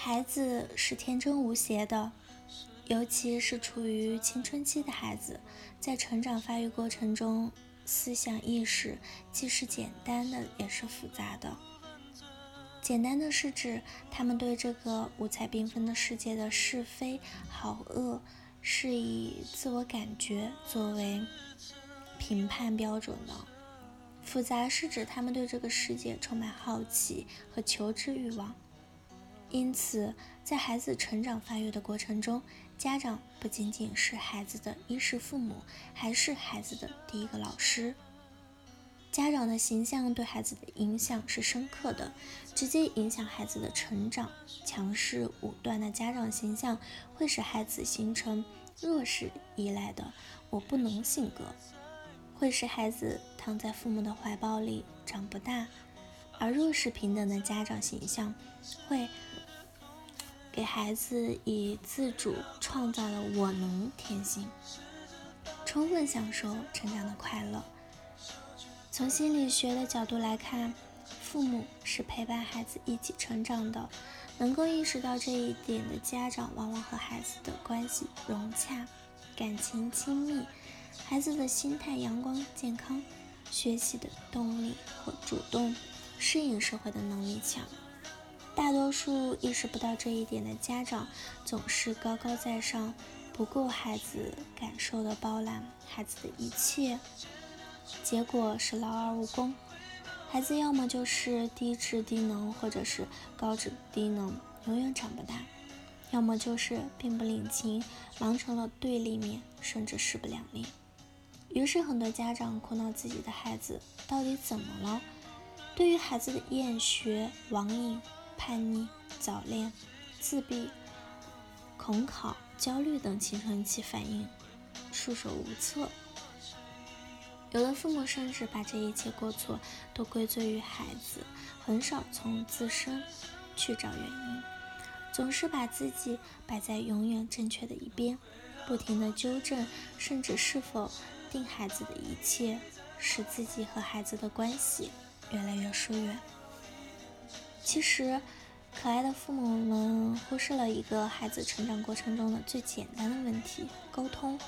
孩子是天真无邪的，尤其是处于青春期的孩子，在成长发育过程中，思想意识既是简单的，也是复杂的。简单的是指他们对这个五彩缤纷的世界的是非好恶，是以自我感觉作为评判标准的；复杂是指他们对这个世界充满好奇和求知欲望。因此，在孩子成长发育的过程中，家长不仅仅是孩子的衣食父母，还是孩子的第一个老师。家长的形象对孩子的影响是深刻的，直接影响孩子的成长。强势武断的家长形象会使孩子形成弱势依赖的“我不能”性格，会使孩子躺在父母的怀抱里长不大。而弱势平等的家长形象会。给孩子以自主创造的“我能”天性，充分享受成长的快乐。从心理学的角度来看，父母是陪伴孩子一起成长的。能够意识到这一点的家长，往往和孩子的关系融洽，感情亲密，孩子的心态阳光健康，学习的动力和主动适应社会的能力强。大多数意识不到这一点的家长，总是高高在上，不顾孩子感受的包揽孩子的一切，结果是劳而无功。孩子要么就是低智低能，或者是高智低能，永远长不大；要么就是并不领情，忙成了对立面，甚至势不两立。于是很多家长苦恼自己的孩子到底怎么了？对于孩子的厌学、网瘾。叛逆、早恋、自闭、恐考、焦虑等青春期反应束手无策。有的父母甚至把这一切过错都归罪于孩子，很少从自身去找原因，总是把自己摆在永远正确的一边，不停的纠正，甚至是否定孩子的一切，使自己和孩子的关系越来越疏远。其实，可爱的父母们忽视了一个孩子成长过程中的最简单的问题：沟通。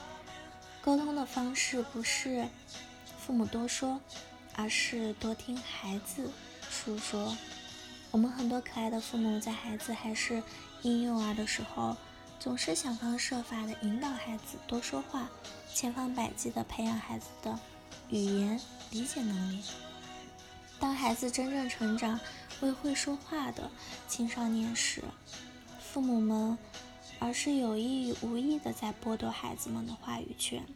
沟通的方式不是父母多说，而是多听孩子诉说。我们很多可爱的父母在孩子还是婴幼儿的时候，总是想方设法的引导孩子多说话，千方百计的培养孩子的语言理解能力。当孩子真正成长为会说话的青少年时，父母们而是有意无意的在剥夺孩子们的话语权，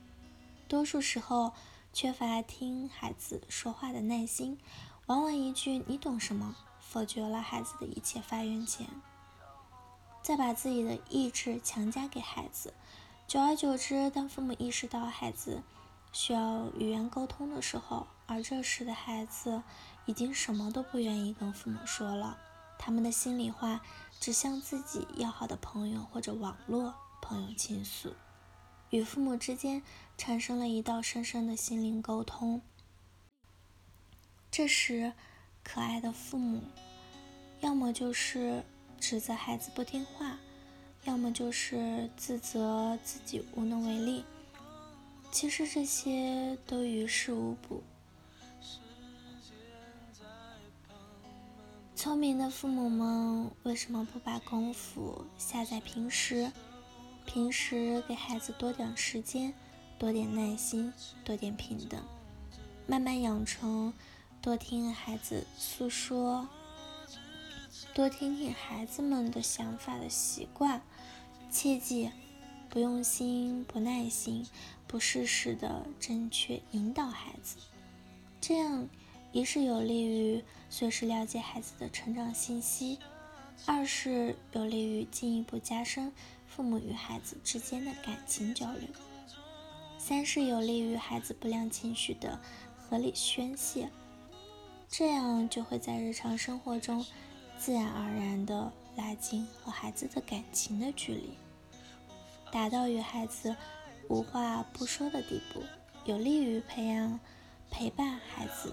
多数时候缺乏听孩子说话的耐心，往往一句“你懂什么”否决了孩子的一切发言权，再把自己的意志强加给孩子，久而久之，当父母意识到孩子需要语言沟通的时候，而这时的孩子。已经什么都不愿意跟父母说了，他们的心里话只向自己要好的朋友或者网络朋友倾诉，与父母之间产生了一道深深的心灵沟通。这时，可爱的父母要么就是指责孩子不听话，要么就是自责自己无能为力。其实这些都于事无补。聪明的父母们为什么不把功夫下在平时？平时给孩子多点时间，多点耐心，多点平等，慢慢养成多听孩子诉说、多听听孩子们的想法的习惯。切记，不用心、不耐心、不适时的正确引导孩子，这样。一是有利于随时了解孩子的成长信息，二是有利于进一步加深父母与孩子之间的感情交流，三是有利于孩子不良情绪的合理宣泄，这样就会在日常生活中自然而然地拉近和孩子的感情的距离，达到与孩子无话不说的地步，有利于培养陪伴孩子。